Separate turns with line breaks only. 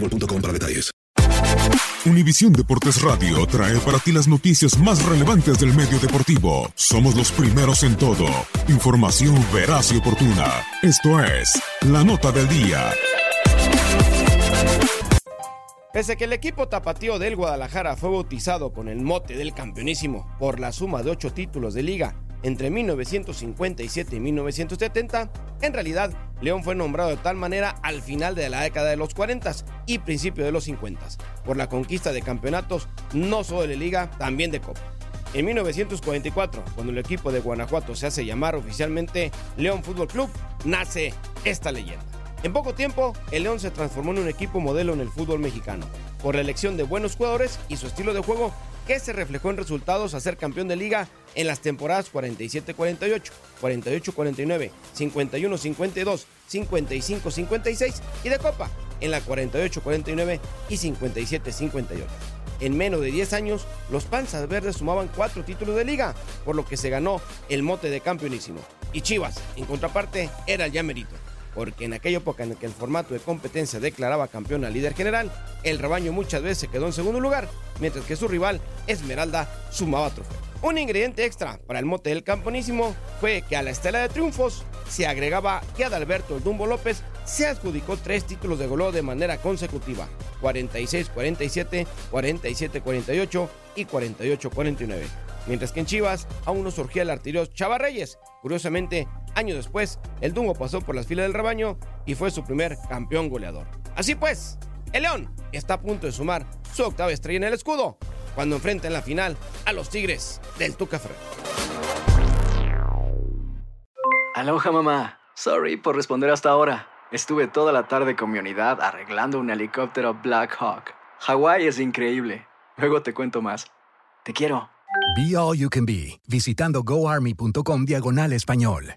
boostmobile.com detalles.
Univisión Deportes Radio trae para ti las noticias más relevantes del medio deportivo. Somos los primeros en todo. Información veraz y oportuna. Esto es La Nota del Día.
Pese que el equipo tapatío del Guadalajara fue bautizado con el mote del campeonísimo por la suma de ocho títulos de liga entre 1957 y 1970, en realidad León fue nombrado de tal manera al final de la década de los 40 y principio de los 50 por la conquista de campeonatos no solo de liga, también de copa. En 1944, cuando el equipo de Guanajuato se hace llamar oficialmente León Fútbol Club, nace esta leyenda. En poco tiempo, el León se transformó en un equipo modelo en el fútbol mexicano, por la elección de buenos jugadores y su estilo de juego que se reflejó en resultados a ser campeón de liga en las temporadas 47-48, 48-49, 51-52, 55-56 y de Copa en la 48-49 y 57-58. En menos de 10 años, los Panzas Verdes sumaban 4 títulos de liga, por lo que se ganó el mote de campeonísimo. Y Chivas, en contraparte, era el ya porque en aquella época en que el formato de competencia declaraba campeón al líder general, el rebaño muchas veces se quedó en segundo lugar, mientras que su rival, Esmeralda, sumaba trofeo. Un ingrediente extra para el mote del camponísimo fue que a la estela de triunfos se agregaba que Adalberto el Dumbo López se adjudicó tres títulos de goleo de manera consecutiva, 46-47, 47-48 y 48-49 mientras que en Chivas aún no surgía el artillero Chava Reyes. Curiosamente, años después, el Dumbo pasó por las filas del rebaño y fue su primer campeón goleador. Así pues, el León está a punto de sumar su octava estrella en el escudo cuando enfrenta en la final a los Tigres del Tuca.
Aloha mamá. Sorry por responder hasta ahora. Estuve toda la tarde con mi unidad arreglando un helicóptero Black Hawk. Hawái es increíble. Luego te cuento más. Te quiero.
Be All You Can Be, visitando goarmy.com diagonal español.